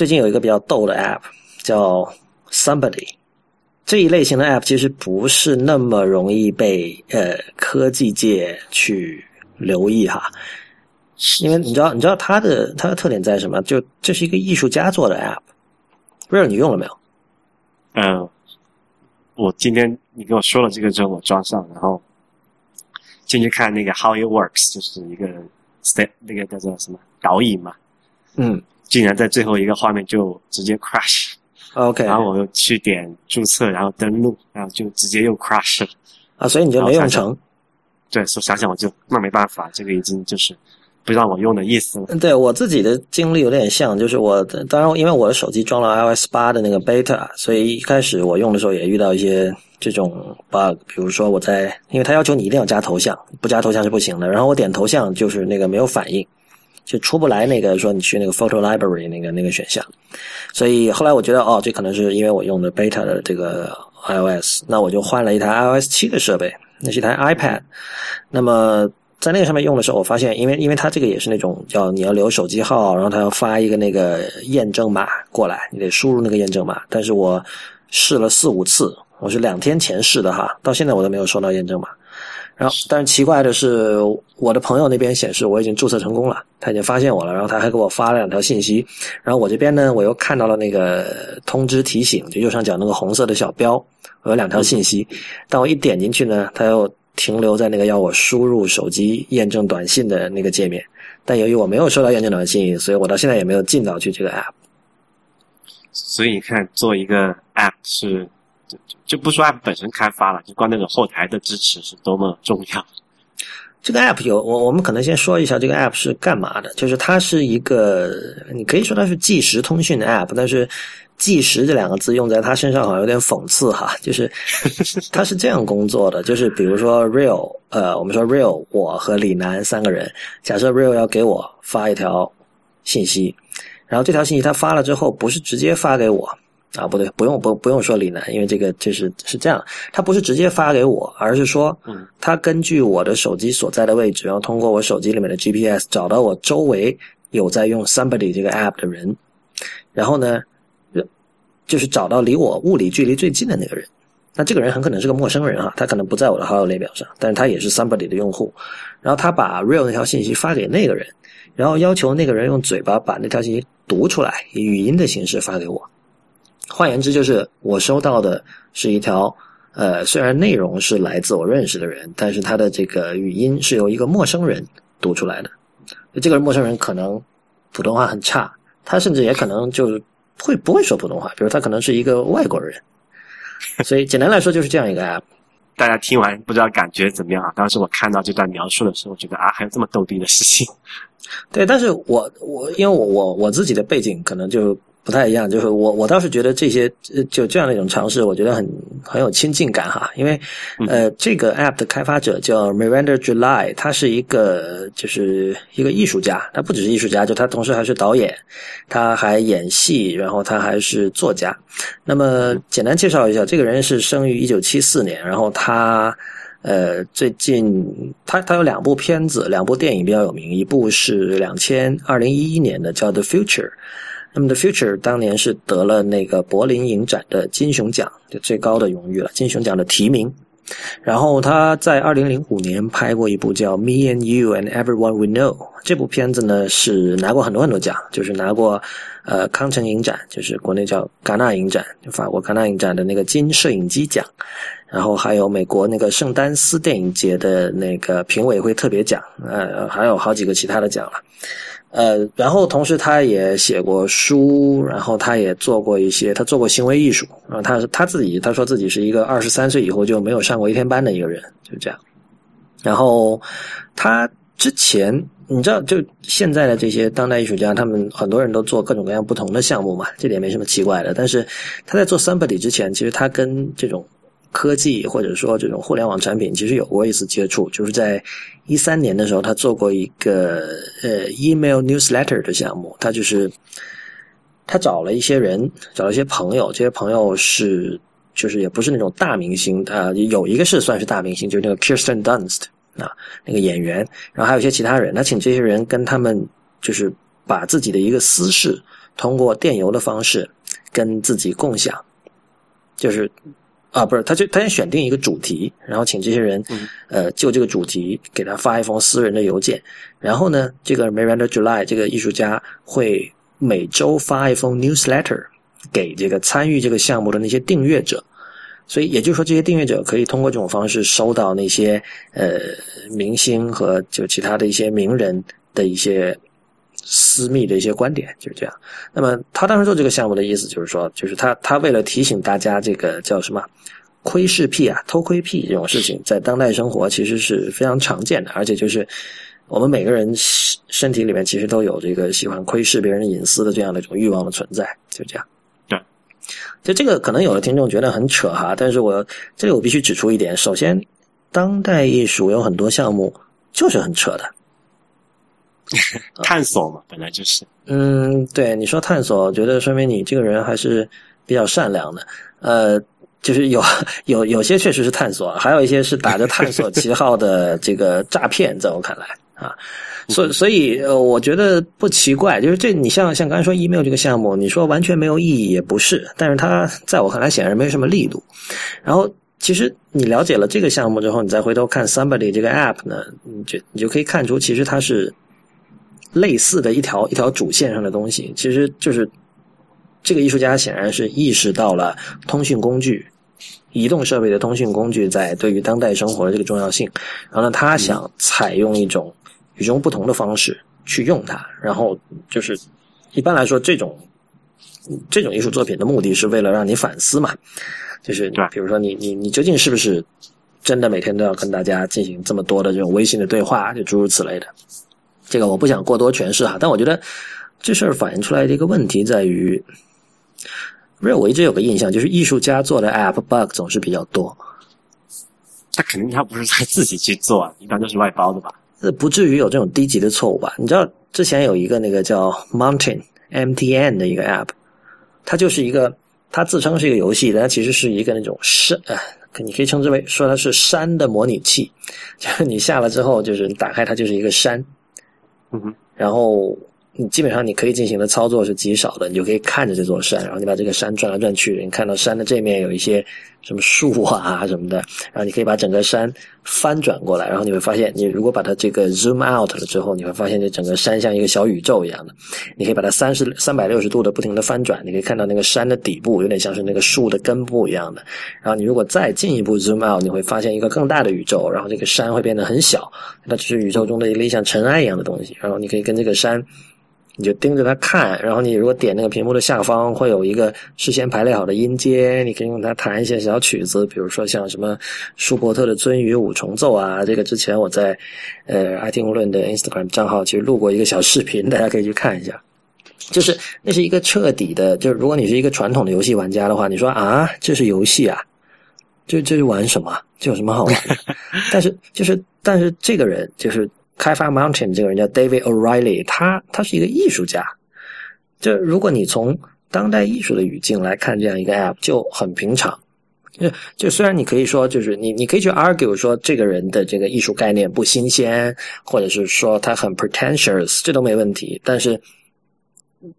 最近有一个比较逗的 App 叫 Somebody，这一类型的 App 其实不是那么容易被呃科技界去留意哈，因为你知道你知道它的它的特点在什么？就这是一个艺术家做的 App，不知道你用了没有？嗯，我今天你跟我说了这个之后，我装上，然后进去看那个 How It Works，就是一个 step 那个叫做什么导引嘛，嗯。竟然在最后一个画面就直接 crash，OK，然后我又去点注册，然后登录，然后就直接又 crash 了啊，所以你就没用成？对，说想想我就那没办法，这个已经就是不让我用的意思了。对我自己的经历有点像，就是我当然因为我的手机装了 iOS 八的那个 beta，所以一开始我用的时候也遇到一些这种 bug，比如说我在，因为它要求你一定要加头像，不加头像是不行的，然后我点头像就是那个没有反应。就出不来那个说你去那个 photo library 那个那个选项，所以后来我觉得哦，这可能是因为我用的 beta 的这个 iOS，那我就换了一台 iOS 七的设备，那是一台 iPad。那么在那个上面用的时候，我发现，因为因为它这个也是那种叫你要留手机号，然后它要发一个那个验证码过来，你得输入那个验证码。但是我试了四五次，我是两天前试的哈，到现在我都没有收到验证码。然后，但是奇怪的是，我的朋友那边显示我已经注册成功了，他已经发现我了，然后他还给我发了两条信息。然后我这边呢，我又看到了那个通知提醒，就右上角那个红色的小标，我有两条信息。但我一点进去呢，它又停留在那个要我输入手机验证短信的那个界面。但由于我没有收到验证短信，所以我到现在也没有进到去这个 app。所以你看，做一个 app 是。就就不说 App 本身开发了，就光那种后台的支持是多么重要。这个 App 有我，我们可能先说一下这个 App 是干嘛的。就是它是一个，你可以说它是即时通讯的 App，但是“即时”这两个字用在它身上好像有点讽刺哈。就是 它是这样工作的，就是比如说 Real，呃，我们说 Real，我和李楠三个人，假设 Real 要给我发一条信息，然后这条信息他发了之后，不是直接发给我。啊，不对，不用不不用说李楠，因为这个就是是这样，他不是直接发给我，而是说，他根据我的手机所在的位置，然后通过我手机里面的 GPS 找到我周围有在用 Somebody 这个 app 的人，然后呢，就是找到离我物理距离最近的那个人。那这个人很可能是个陌生人哈，他可能不在我的好友列表上，但是他也是 Somebody 的用户。然后他把 Real 那条信息发给那个人，然后要求那个人用嘴巴把那条信息读出来，以语音的形式发给我。换言之，就是我收到的是一条，呃，虽然内容是来自我认识的人，但是他的这个语音是由一个陌生人读出来的。这个陌生人可能普通话很差，他甚至也可能就会不会说普通话，比如他可能是一个外国人。所以简单来说就是这样一个 app。大家听完不知道感觉怎么样啊？当时我看到这段描述的时候，觉得啊，还有这么逗逼的事情。对，但是我我因为我我我自己的背景可能就。不太一样，就是我我倒是觉得这些就这样的一种尝试，我觉得很很有亲近感哈。因为呃，这个 app 的开发者叫 Miranda July，他是一个就是一个艺术家，他不只是艺术家，就他同时还是导演，他还演戏，然后他还是作家。那么简单介绍一下，这个人是生于一九七四年，然后他呃最近他他有两部片子，两部电影比较有名，一部是两千二零一一年的叫《The Future》。那么，The Future 当年是得了那个柏林影展的金熊奖，就最高的荣誉了，金熊奖的提名。然后他在二零零五年拍过一部叫《Me and You and Everyone We Know》，这部片子呢是拿过很多很多奖，就是拿过呃康城影展，就是国内叫戛纳影展，就法国戛纳影展的那个金摄影机奖，然后还有美国那个圣丹斯电影节的那个评委会特别奖，呃，还有好几个其他的奖了。呃，然后同时他也写过书，然后他也做过一些，他做过行为艺术然后。他他自己他说自己是一个二十三岁以后就没有上过一天班的一个人，就这样。然后他之前你知道，就现在的这些当代艺术家，他们很多人都做各种各样不同的项目嘛，这点没什么奇怪的。但是他在做 Somebody 之前，其实他跟这种。科技或者说这种互联网产品，其实有过一次接触，就是在一三年的时候，他做过一个呃 email newsletter 的项目。他就是他找了一些人，找了一些朋友，这些朋友是就是也不是那种大明星啊，有一个是算是大明星，就是那个 Kirsten Dunst 啊那个演员，然后还有一些其他人。他请这些人跟他们就是把自己的一个私事通过电邮的方式跟自己共享，就是。啊，不是，他就他先选定一个主题，然后请这些人，呃，就这个主题给他发一封私人的邮件，然后呢，这个 Miranda July 这个艺术家会每周发一封 newsletter 给这个参与这个项目的那些订阅者，所以也就是说，这些订阅者可以通过这种方式收到那些呃明星和就其他的一些名人的一些。私密的一些观点就是这样。那么他当时做这个项目的意思就是说，就是他他为了提醒大家，这个叫什么窥视癖啊、偷窥癖这种事情，在当代生活其实是非常常见的，而且就是我们每个人身体里面其实都有这个喜欢窥视别人的隐私的这样的一种欲望的存在，就这样。对，就这个可能有的听众觉得很扯哈，但是我这里我必须指出一点：首先，当代艺术有很多项目就是很扯的。探索嘛，本来就是。嗯，对，你说探索，我觉得说明你这个人还是比较善良的。呃，就是有 有有些确实是探索，还有一些是打着探索旗号的这个诈骗，在我看来啊，所所以呃，我觉得不奇怪，就是这你像像刚才说 email 这个项目，你说完全没有意义也不是，但是它在我看来显然没什么力度。然后其实你了解了这个项目之后，你再回头看 Somebody 这个 app 呢，你就你就可以看出，其实它是类似的一条一条主线上的东西，其实就是这个艺术家显然是意识到了通讯工具。移动设备的通讯工具在对于当代生活的这个重要性，然后呢，他想采用一种与众不同的方式去用它，然后就是一般来说，这种这种艺术作品的目的是为了让你反思嘛，就是比如说你你你究竟是不是真的每天都要跟大家进行这么多的这种微信的对话，就诸如此类的，这个我不想过多诠释哈，但我觉得这事儿反映出来的一个问题在于。不是，我一直有个印象，就是艺术家做的 App bug 总是比较多。他肯定他不是他自己去做，一般都是外包的吧？呃，不至于有这种低级的错误吧？你知道之前有一个那个叫 Mountain M T N 的一个 App，它就是一个，它自称是一个游戏，但它其实是一个那种山，你可以称之为说它是山的模拟器，就是你下了之后，就是你打开它就是一个山，嗯哼，然后。你基本上你可以进行的操作是极少的，你就可以看着这座山，然后你把这个山转来转去，你看到山的这面有一些什么树啊什么的，然后你可以把整个山翻转过来，然后你会发现，你如果把它这个 zoom out 了之后，你会发现这整个山像一个小宇宙一样的。你可以把它三十三百六十度的不停的翻转，你可以看到那个山的底部有点像是那个树的根部一样的。然后你如果再进一步 zoom out，你会发现一个更大的宇宙，然后这个山会变得很小，它只是宇宙中的一粒像尘埃一样的东西。然后你可以跟这个山。你就盯着它看，然后你如果点那个屏幕的下方，会有一个事先排列好的音阶，你可以用它弹一些小曲子，比如说像什么舒伯特的鳟鱼五重奏啊。这个之前我在呃爱听无论的 Instagram 账号其实录过一个小视频，大家可以去看一下。就是那是一个彻底的，就是如果你是一个传统的游戏玩家的话，你说啊，这是游戏啊，这这是玩什么？这有什么好玩的？但是就是但是这个人就是。开发 Mountain 这个人叫 David O'Reilly，他他是一个艺术家。就如果你从当代艺术的语境来看这样一个 App，就很平常。就就虽然你可以说，就是你你可以去 argue 说这个人的这个艺术概念不新鲜，或者是说他很 pretentious，这都没问题。但是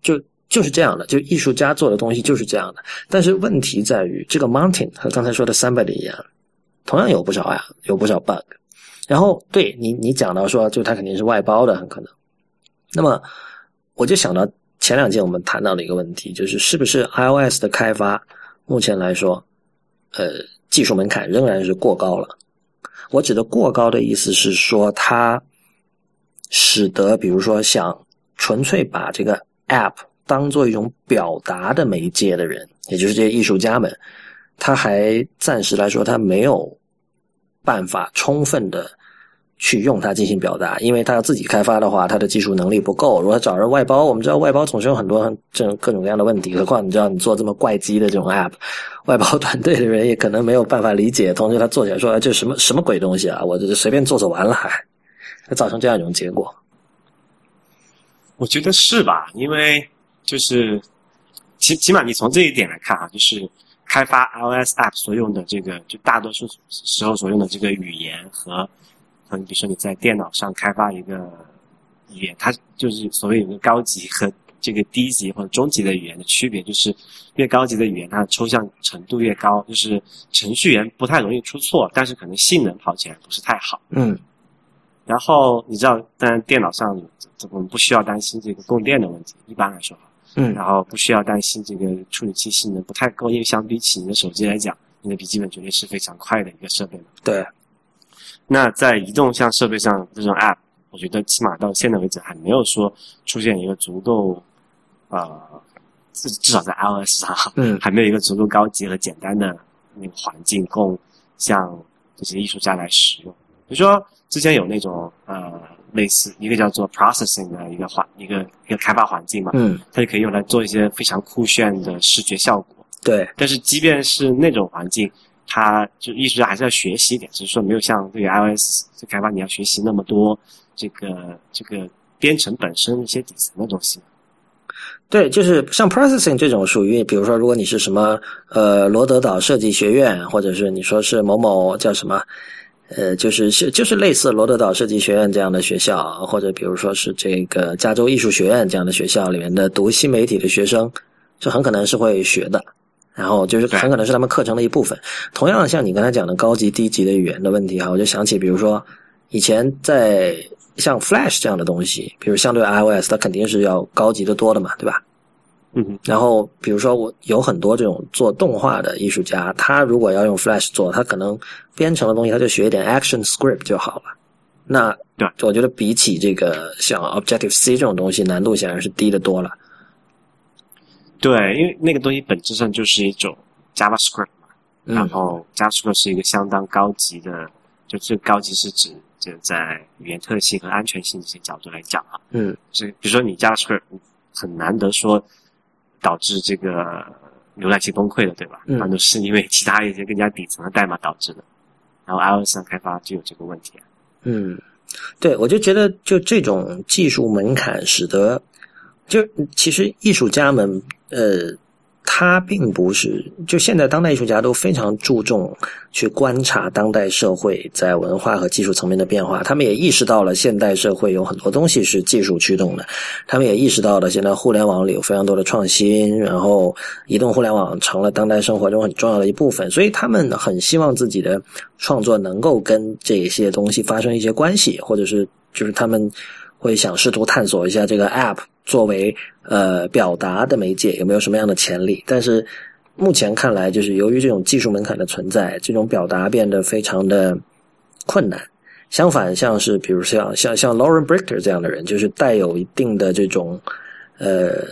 就就是这样的，就艺术家做的东西就是这样的。但是问题在于，这个 Mountain 和刚才说的 Somebody 一样，同样有不少呀，有不少 bug。然后对你，你讲到说，就它肯定是外包的，很可能。那么我就想到前两节我们谈到的一个问题，就是是不是 iOS 的开发目前来说，呃，技术门槛仍然是过高了。我指的过高的意思是说，它使得比如说想纯粹把这个 App 当做一种表达的媒介的人，也就是这些艺术家们，他还暂时来说他没有办法充分的。去用它进行表达，因为他要自己开发的话，他的技术能力不够。如果找人外包，我们知道外包总是有很多这种各种各样的问题。何况你知道，你做这么怪机的这种 app，外包团队的人也可能没有办法理解。同时，他做起来说这什么什么鬼东西啊，我这随便做做完了，还造成这样一种结果。我觉得是吧？因为就是起起码你从这一点来看啊，就是开发 iOS app 所用的这个，就大多数时候所用的这个语言和。你比如说你在电脑上开发一个语言，它就是所谓有个高级和这个低级或者中级的语言的区别，就是越高级的语言它的抽象程度越高，就是程序员不太容易出错，但是可能性能跑起来不是太好。嗯。然后你知道，当然电脑上我们不需要担心这个供电的问题，一般来说。嗯。然后不需要担心这个处理器性能不太够，因为相比起你的手机来讲，你的笔记本绝对是非常快的一个设备嘛。对。那在移动像设备上这种 App，我觉得起码到现在为止还没有说出现一个足够，呃，至至少在 iOS 上，嗯，还没有一个足够高级和简单的那个环境供像这些艺术家来使用。比如说之前有那种呃类似一个叫做 Processing 的一个环一个一个开发环境嘛，嗯，它就可以用来做一些非常酷炫的视觉效果。对，但是即便是那种环境。他就一直还是要学习一点，只是说没有像这个 iOS 这开发你要学习那么多这个这个编程本身一些底层的东西。对，就是像 processing 这种属于，比如说，如果你是什么呃罗德岛设计学院，或者是你说是某某叫什么。呃，就是是就是类似罗德岛设计学院这样的学校，或者比如说是这个加州艺术学院这样的学校里面的读新媒体的学生，这很可能是会学的。然后就是很可能是他们课程的一部分。同样，像你刚才讲的高级、低级的语言的问题哈，我就想起，比如说以前在像 Flash 这样的东西，比如相对 iOS，它肯定是要高级的多的嘛，对吧？嗯，然后比如说我有很多这种做动画的艺术家，他如果要用 Flash 做，他可能编程的东西他就学一点 Action Script 就好了。那对，我觉得比起这个像 Objective C 这种东西，难度显然是低得多了。对，因为那个东西本质上就是一种 JavaScript 嘛，然后 JavaScript 是一个相当高级的，就这高级是指就在语言特性和安全性这些角度来讲啊。嗯，是比如说你 JavaScript 很难得说。导致这个浏览器崩溃的，对吧？嗯，那都是因为其他一些更加底层的代码导致的。然后 iOS 上开发就有这个问题。嗯，对，我就觉得就这种技术门槛，使得就其实艺术家们呃。他并不是，就现在当代艺术家都非常注重去观察当代社会在文化和技术层面的变化。他们也意识到了现代社会有很多东西是技术驱动的，他们也意识到了现在互联网里有非常多的创新，然后移动互联网成了当代生活中很重要的一部分。所以他们很希望自己的创作能够跟这些东西发生一些关系，或者是就是他们会想试图探索一下这个 App。作为呃表达的媒介有没有什么样的潜力？但是目前看来，就是由于这种技术门槛的存在，这种表达变得非常的困难。相反，像是比如像像像 Lauren Bricker 这样的人，就是带有一定的这种呃，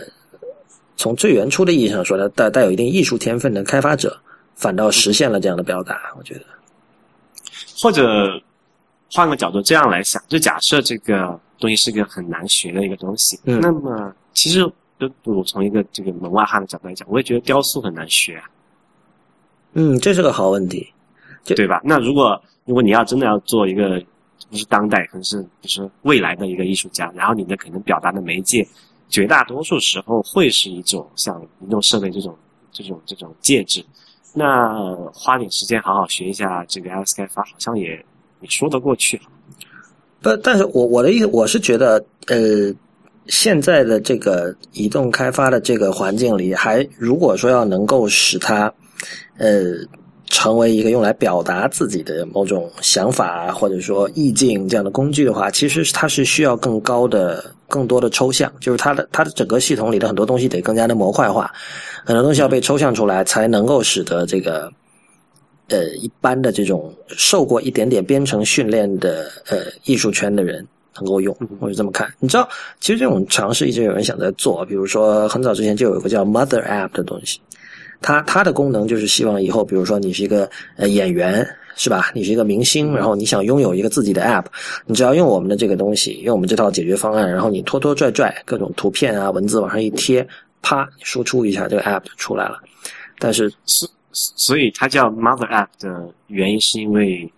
从最原初的意义上说，他带带有一定艺术天分的开发者，反倒实现了这样的表达。我觉得，或者换个角度这样来想，就假设这个。东西是个很难学的一个东西，嗯，那么其实，我从一个这个门外汉的角度来讲，我也觉得雕塑很难学啊。嗯，这是个好问题，对吧？那如果如果你要真的要做一个不是当代，可能是就是未来的一个艺术家，然后你的可能表达的媒介，绝大多数时候会是一种像移动设备这种这种这种介质，那花点时间好好学一下这个发，好像也也说得过去。不，但是我我的意思，我是觉得，呃，现在的这个移动开发的这个环境里，还如果说要能够使它，呃，成为一个用来表达自己的某种想法或者说意境这样的工具的话，其实它是需要更高的、更多的抽象，就是它的它的整个系统里的很多东西得更加的模块化，很多东西要被抽象出来，才能够使得这个。呃，一般的这种受过一点点编程训练的呃艺术圈的人能够用，我就这么看。你知道，其实这种尝试一直有人想在做，比如说很早之前就有一个叫 Mother App 的东西，它它的功能就是希望以后，比如说你是一个呃演员是吧？你是一个明星，然后你想拥有一个自己的 App，你只要用我们的这个东西，用我们这套解决方案，然后你拖拖拽拽各种图片啊文字往上一贴，啪输出一下，这个 App 就出来了。但是是。所以它叫 Mother App 的原因是因为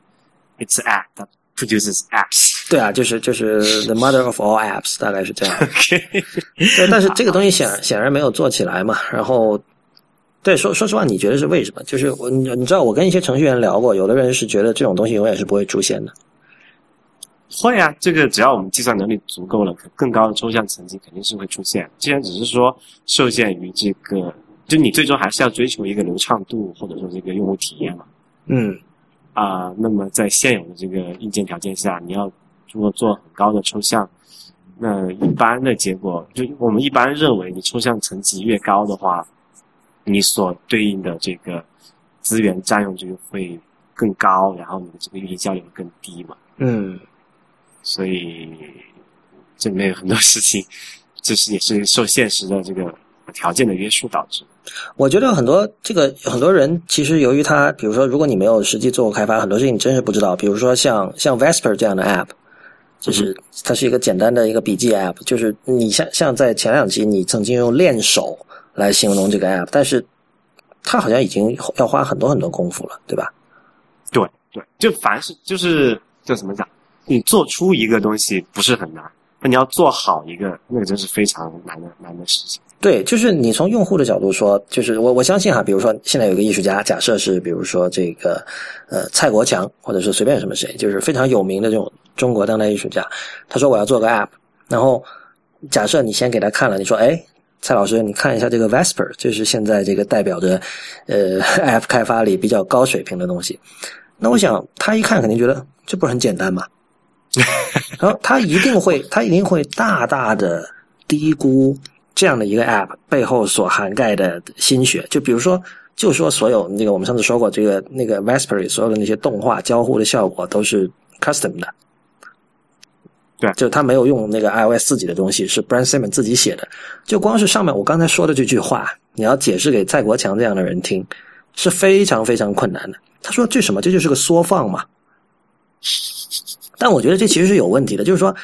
It's app that produces apps。对啊，就是就是 The Mother of all apps，大概是这样。对，但是这个东西显显然没有做起来嘛。然后，对，说说实话，你觉得是为什么？就是我你你知道，我跟一些程序员聊过，有的人是觉得这种东西永远是不会出现的。会啊，这个只要我们计算能力足够了，更高的抽象层级肯定是会出现。既然只是说受限于这个。就你最终还是要追求一个流畅度，或者说这个用户体验嘛。嗯，啊，那么在现有的这个硬件条件下，你要如果做很高的抽象，那一般的结果就我们一般认为，你抽象层级越高的话，你所对应的这个资源占用就会更高，然后你的这个运营效率会更低嘛。嗯，所以这里面有很多事情，就是也是受现实的这个条件的约束导致。我觉得很多这个很多人其实由于他，比如说，如果你没有实际做过开发，很多事情你真是不知道。比如说像像 Vesper 这样的 App，就是它是一个简单的一个笔记 App，就是你像像在前两集你曾经用练手来形容这个 App，但是它好像已经要花很多很多功夫了，对吧？对对，就凡是就是就怎么讲，你做出一个东西不是很难，那你要做好一个，那个真是非常难的难的事情。对，就是你从用户的角度说，就是我我相信哈，比如说现在有个艺术家，假设是比如说这个呃蔡国强，或者是随便什么谁，就是非常有名的这种中国当代艺术家，他说我要做个 app，然后假设你先给他看了，你说哎。蔡老师，你看一下这个 Vesper，就是现在这个代表着呃 App 开发里比较高水平的东西。那我想他一看肯定觉得这不是很简单嘛？然后他一定会，他一定会大大的低估这样的一个 App 背后所涵盖的心血。就比如说，就说所有那个我们上次说过，这个那个 Vesper 所有的那些动画交互的效果都是 custom 的。对，就他没有用那个 iOS 自己的东西，是 Brand Simon 自己写的。就光是上面我刚才说的这句话，你要解释给蔡国强这样的人听，是非常非常困难的。他说这什么？这就是个缩放嘛？但我觉得这其实是有问题的，就是说，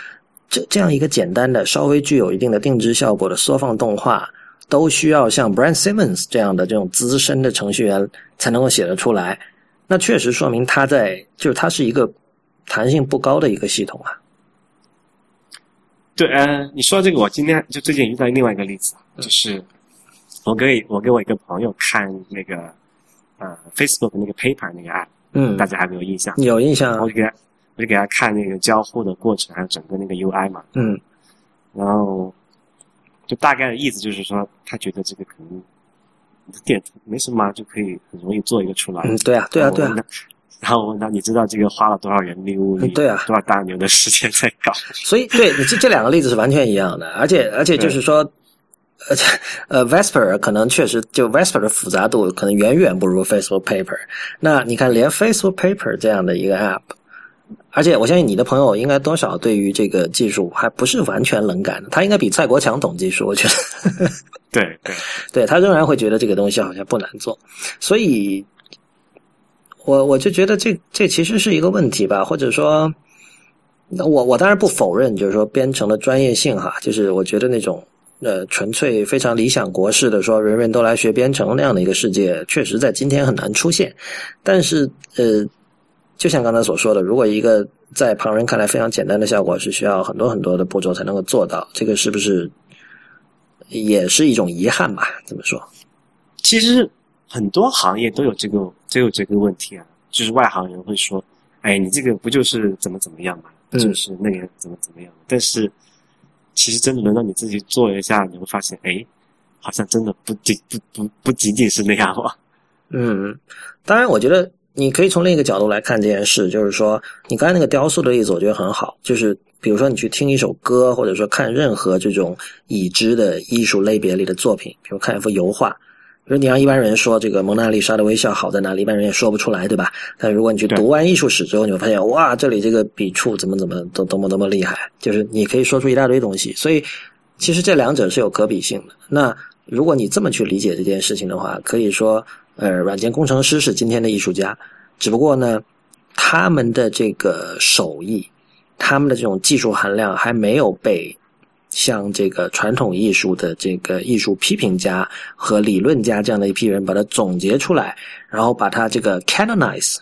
这这样一个简单的、稍微具有一定的定制效果的缩放动画，都需要像 Brand Simmons 这样的这种资深的程序员才能够写得出来。那确实说明它在，就是它是一个弹性不高的一个系统啊。对，呃，你说这个，我今天就最近遇到另外一个例子，就是我给我给我一个朋友看那个呃 Facebook 那个 Paper 那个 app，嗯，大家还没有印象？有印象。我就给他，我就给他看那个交互的过程，还有整个那个 UI 嘛，嗯，然后就大概的意思就是说，他觉得这个可能点没什么，就可以很容易做一个出来。嗯，对啊，对啊，对啊。然后我问他：“你知道这个花了多少人力物力？对啊，多少大牛的时间在搞？” 所以，对你这这两个例子是完全一样的，而且而且就是说，而且呃，Vesper 可能确实就 Vesper 的复杂度可能远远不如 Facebook Paper。那你看，连 Facebook Paper 这样的一个 App，而且我相信你的朋友应该多少对于这个技术还不是完全冷感的，他应该比蔡国强懂技术，我觉得。对对，对 他仍然会觉得这个东西好像不难做，所以。我我就觉得这这其实是一个问题吧，或者说，那我我当然不否认，就是说编程的专业性哈，就是我觉得那种呃纯粹非常理想国式的说人人都来学编程那样的一个世界，确实在今天很难出现。但是呃，就像刚才所说的，如果一个在旁人看来非常简单的效果是需要很多很多的步骤才能够做到，这个是不是也是一种遗憾吧？怎么说？其实。很多行业都有这个都有这个问题啊，就是外行人会说：“哎，你这个不就是怎么怎么样嘛，就是那个怎么怎么样。”但是其实真的轮到你自己做一下，你会发现，哎，好像真的不仅不不不仅仅是那样吧。嗯，当然，我觉得你可以从另一个角度来看这件事，就是说，你刚才那个雕塑的例子，我觉得很好。就是比如说，你去听一首歌，或者说看任何这种已知的艺术类别里的作品，比如看一幅油画。比如你让一般人说这个蒙娜丽莎的微笑好在哪里，一般人也说不出来，对吧？但如果你去读完艺术史之后，你会发现，哇，这里这个笔触怎么怎么都多么多么厉害，就是你可以说出一大堆东西。所以，其实这两者是有可比性的。那如果你这么去理解这件事情的话，可以说，呃，软件工程师是今天的艺术家，只不过呢，他们的这个手艺，他们的这种技术含量还没有被。像这个传统艺术的这个艺术批评家和理论家这样的一批人，把它总结出来，然后把它这个 canonize，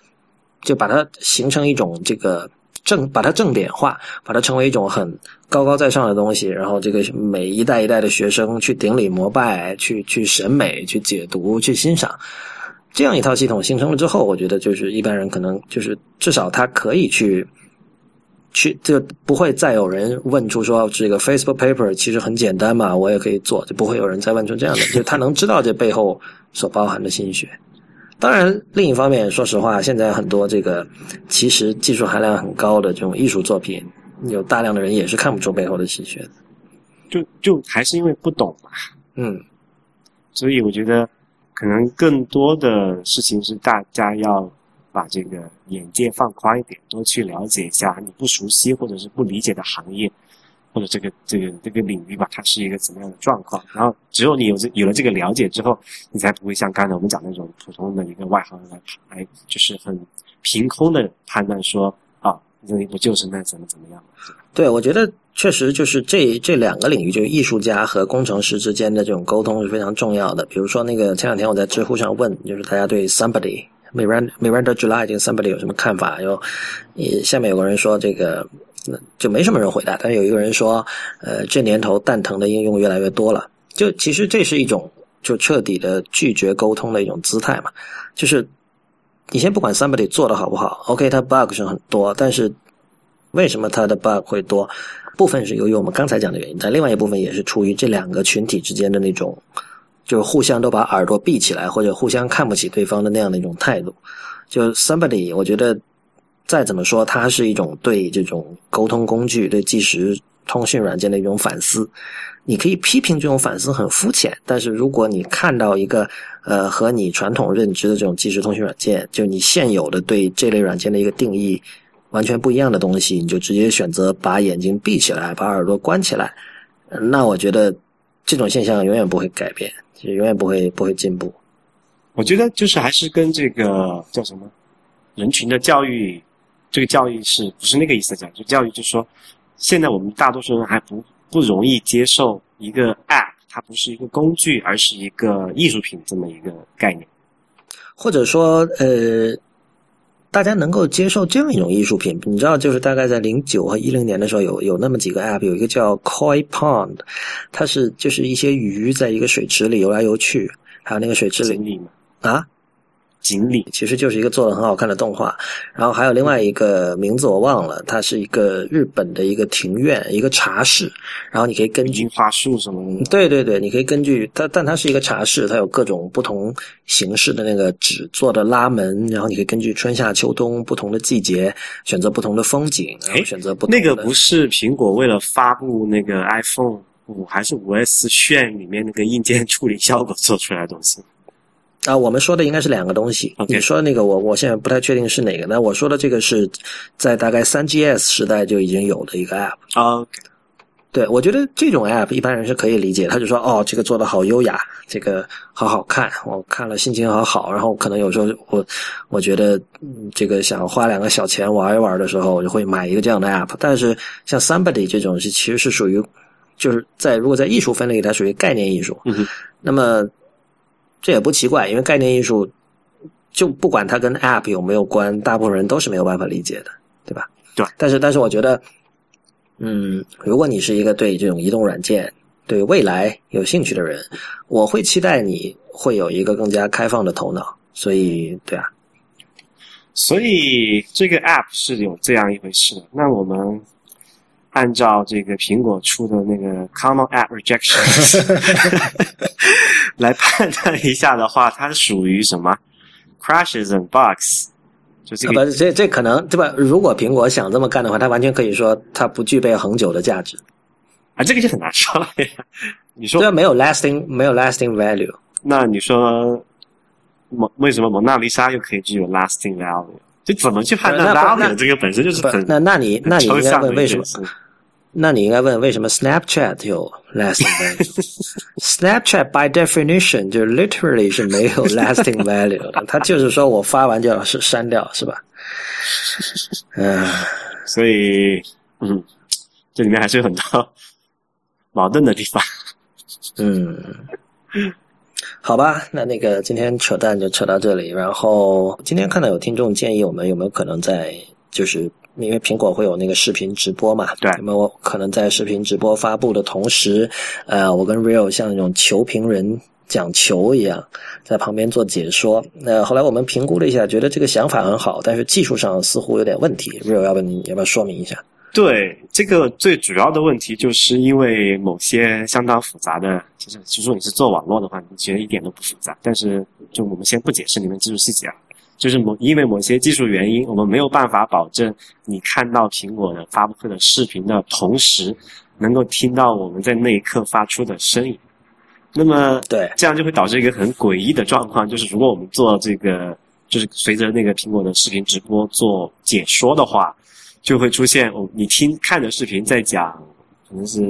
就把它形成一种这个正，把它正典化，把它成为一种很高高在上的东西，然后这个每一代一代的学生去顶礼膜拜，去去审美，去解读，去欣赏，这样一套系统形成了之后，我觉得就是一般人可能就是至少他可以去。去就不会再有人问出说这个 Facebook paper 其实很简单嘛，我也可以做，就不会有人再问出这样的，就他能知道这背后所包含的心血。当然，另一方面，说实话，现在很多这个其实技术含量很高的这种艺术作品，有大量的人也是看不出背后的心血的。就就还是因为不懂嘛，嗯，所以我觉得可能更多的事情是大家要。把这个眼界放宽一点，多去了解一下你不熟悉或者是不理解的行业，或者这个这个这个领域吧，它是一个怎么样的状况。然后只有你有这有了这个了解之后，你才不会像刚才我们讲那种普通的一个外行来来，就是很凭空的判断说啊，这不就是那怎么怎么样？对，我觉得确实就是这这两个领域，就是艺术家和工程师之间的这种沟通是非常重要的。比如说那个前两天我在知乎上问，就是大家对 somebody。Miranda Miranda July 这个 somebody 有什么看法？有，下面有个人说这个那就没什么人回答。但是有一个人说，呃，这年头蛋疼的应用越来越多了。就其实这是一种就彻底的拒绝沟通的一种姿态嘛。就是你先不管 somebody 做的好不好，OK，它 bug 是很多，但是为什么它的 bug 会多？部分是由于我们刚才讲的原因，但另外一部分也是出于这两个群体之间的那种，就是互相都把耳朵闭起来，或者互相看不起对方的那样的一种态度。就 somebody，我觉得再怎么说，它是一种对这种沟通工具、对即时通讯软件的一种反思。你可以批评这种反思很肤浅，但是如果你看到一个呃和你传统认知的这种即时通讯软件，就你现有的对这类软件的一个定义完全不一样的东西，你就直接选择把眼睛闭起来，把耳朵关起来，那我觉得这种现象永远不会改变，就永远不会不会进步。我觉得就是还是跟这个叫什么人群的教育，这个教育是不是那个意思讲？就教育就是说，现在我们大多数人还不。不容易接受一个 App，它不是一个工具，而是一个艺术品这么一个概念，或者说，呃，大家能够接受这样一种艺术品。你知道，就是大概在零九和一零年的时候，有有那么几个 App，有一个叫 Koi Pond，它是就是一些鱼在一个水池里游来游去，还有那个水池里啊。锦鲤其实就是一个做的很好看的动画，然后还有另外一个名字我忘了，它是一个日本的一个庭院，一个茶室，然后你可以根据樱花树什么的，对对对，你可以根据它，但它是一个茶室，它有各种不同形式的那个纸做的拉门，然后你可以根据春夏秋冬不同的季节选择不同的风景，然后选择不同那个不是苹果为了发布那个 iPhone 五还是五 S 炫里面那个硬件处理效果做出来的东西。啊，我们说的应该是两个东西。你说的那个，我我现在不太确定是哪个。那我说的这个是在大概三 GS 时代就已经有的一个 App。OK，对我觉得这种 App 一般人是可以理解。他就说，哦，这个做的好优雅，这个好好看，我看了心情好好。然后可能有时候我我觉得这个想花两个小钱玩一玩的时候，我就会买一个这样的 App。但是像 Somebody 这种是其实是属于就是在如果在艺术分类里，它属于概念艺术。嗯那么。这也不奇怪，因为概念艺术，就不管它跟 App 有没有关，大部分人都是没有办法理解的，对吧？对。但是，但是我觉得，嗯，如果你是一个对这种移动软件、对未来有兴趣的人，我会期待你会有一个更加开放的头脑。所以，对啊。所以这个 App 是有这样一回事。那我们。按照这个苹果出的那个 Common App Rejections 来判断一下的话，它属于什么 Crashes and Bugs？就这个，不，这这可能对吧？如果苹果想这么干的话，它完全可以说它不具备恒久的价值啊，这个就很难说了。你说对，没有 lasting，没有 lasting value。那你说蒙为什么蒙娜丽莎又可以具有 lasting value？就怎么去判断 value？这个本身就是很那那你那你应该问为什么？那你应该问为什么 Snapchat 有 lasting value？Snapchat by definition 就 literally 是没有 lasting value 的，它就是说我发完就要是删掉，是吧？嗯，所以嗯，这里面还是有很多矛盾的地方。嗯，好吧，那那个今天扯淡就扯到这里。然后今天看到有听众建议我们有没有可能在就是。因为苹果会有那个视频直播嘛，对，那么我可能在视频直播发布的同时，呃，我跟 Real 像那种球评人讲球一样，在旁边做解说。那后来我们评估了一下，觉得这个想法很好，但是技术上似乎有点问题。Real，要不你要不要说明一下？对，这个最主要的问题就是因为某些相当复杂的，就是，其实你是做网络的话，你觉得一点都不复杂。但是，就我们先不解释里面技术细节啊。就是某因为某些技术原因，我们没有办法保证你看到苹果的发布会的视频的同时，能够听到我们在那一刻发出的声音。那么，对，这样就会导致一个很诡异的状况，就是如果我们做这个，就是随着那个苹果的视频直播做解说的话，就会出现哦，你听看的视频在讲，可能是。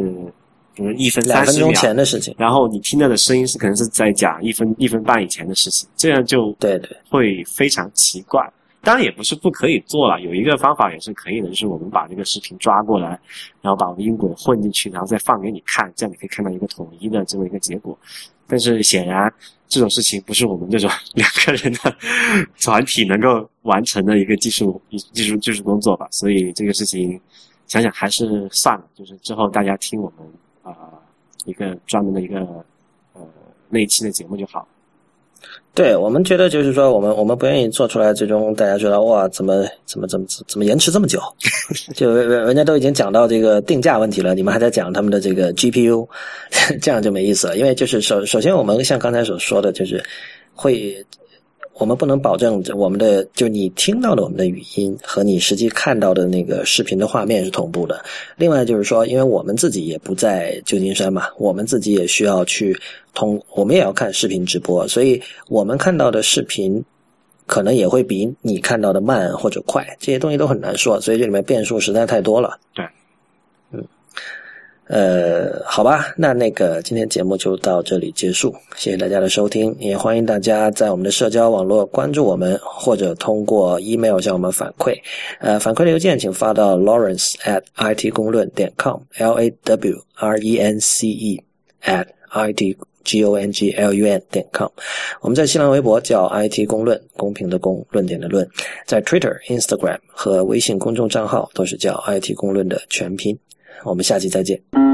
可能一分三十秒前的事情，然后你听到的声音是可能是在讲一分一分半以前的事情，这样就对对会非常奇怪。当然也不是不可以做了，有一个方法也是可以的，就是我们把这个视频抓过来，然后把我们音轨混进去，然后再放给你看，这样你可以看到一个统一的这么一个结果。但是显然这种事情不是我们这种 两个人的团体能够完成的一个技术技术技术工作吧，所以这个事情想想还是算了，就是之后大家听我们啊、一个专门的一个呃那一期的节目就好。对我们觉得就是说，我们我们不愿意做出来，最终大家觉得哇，怎么怎么怎么怎么延迟这么久？就人人家都已经讲到这个定价问题了，你们还在讲他们的这个 GPU，这样就没意思了。因为就是首首先我们像刚才所说的，就是会我们不能保证我们的就你听到的我们的语音和你实际看到的那个视频的画面是同步的。另外就是说，因为我们自己也不在旧金山嘛，我们自己也需要去通，我们也要看视频直播，所以我们看到的视频可能也会比你看到的慢或者快，这些东西都很难说，所以这里面变数实在太多了。对，呃，好吧，那那个今天节目就到这里结束，谢谢大家的收听，也欢迎大家在我们的社交网络关注我们，或者通过 email 向我们反馈。呃，反馈的邮件请发到 lawrence at it 公论点 com，l a w r e n c e at i t g o n g l u n 点 com。我们在新浪微博叫 IT 公论，公平的公，论点的论，在 Twitter、Instagram 和微信公众账号都是叫 IT 公论的全拼。我们下期再见。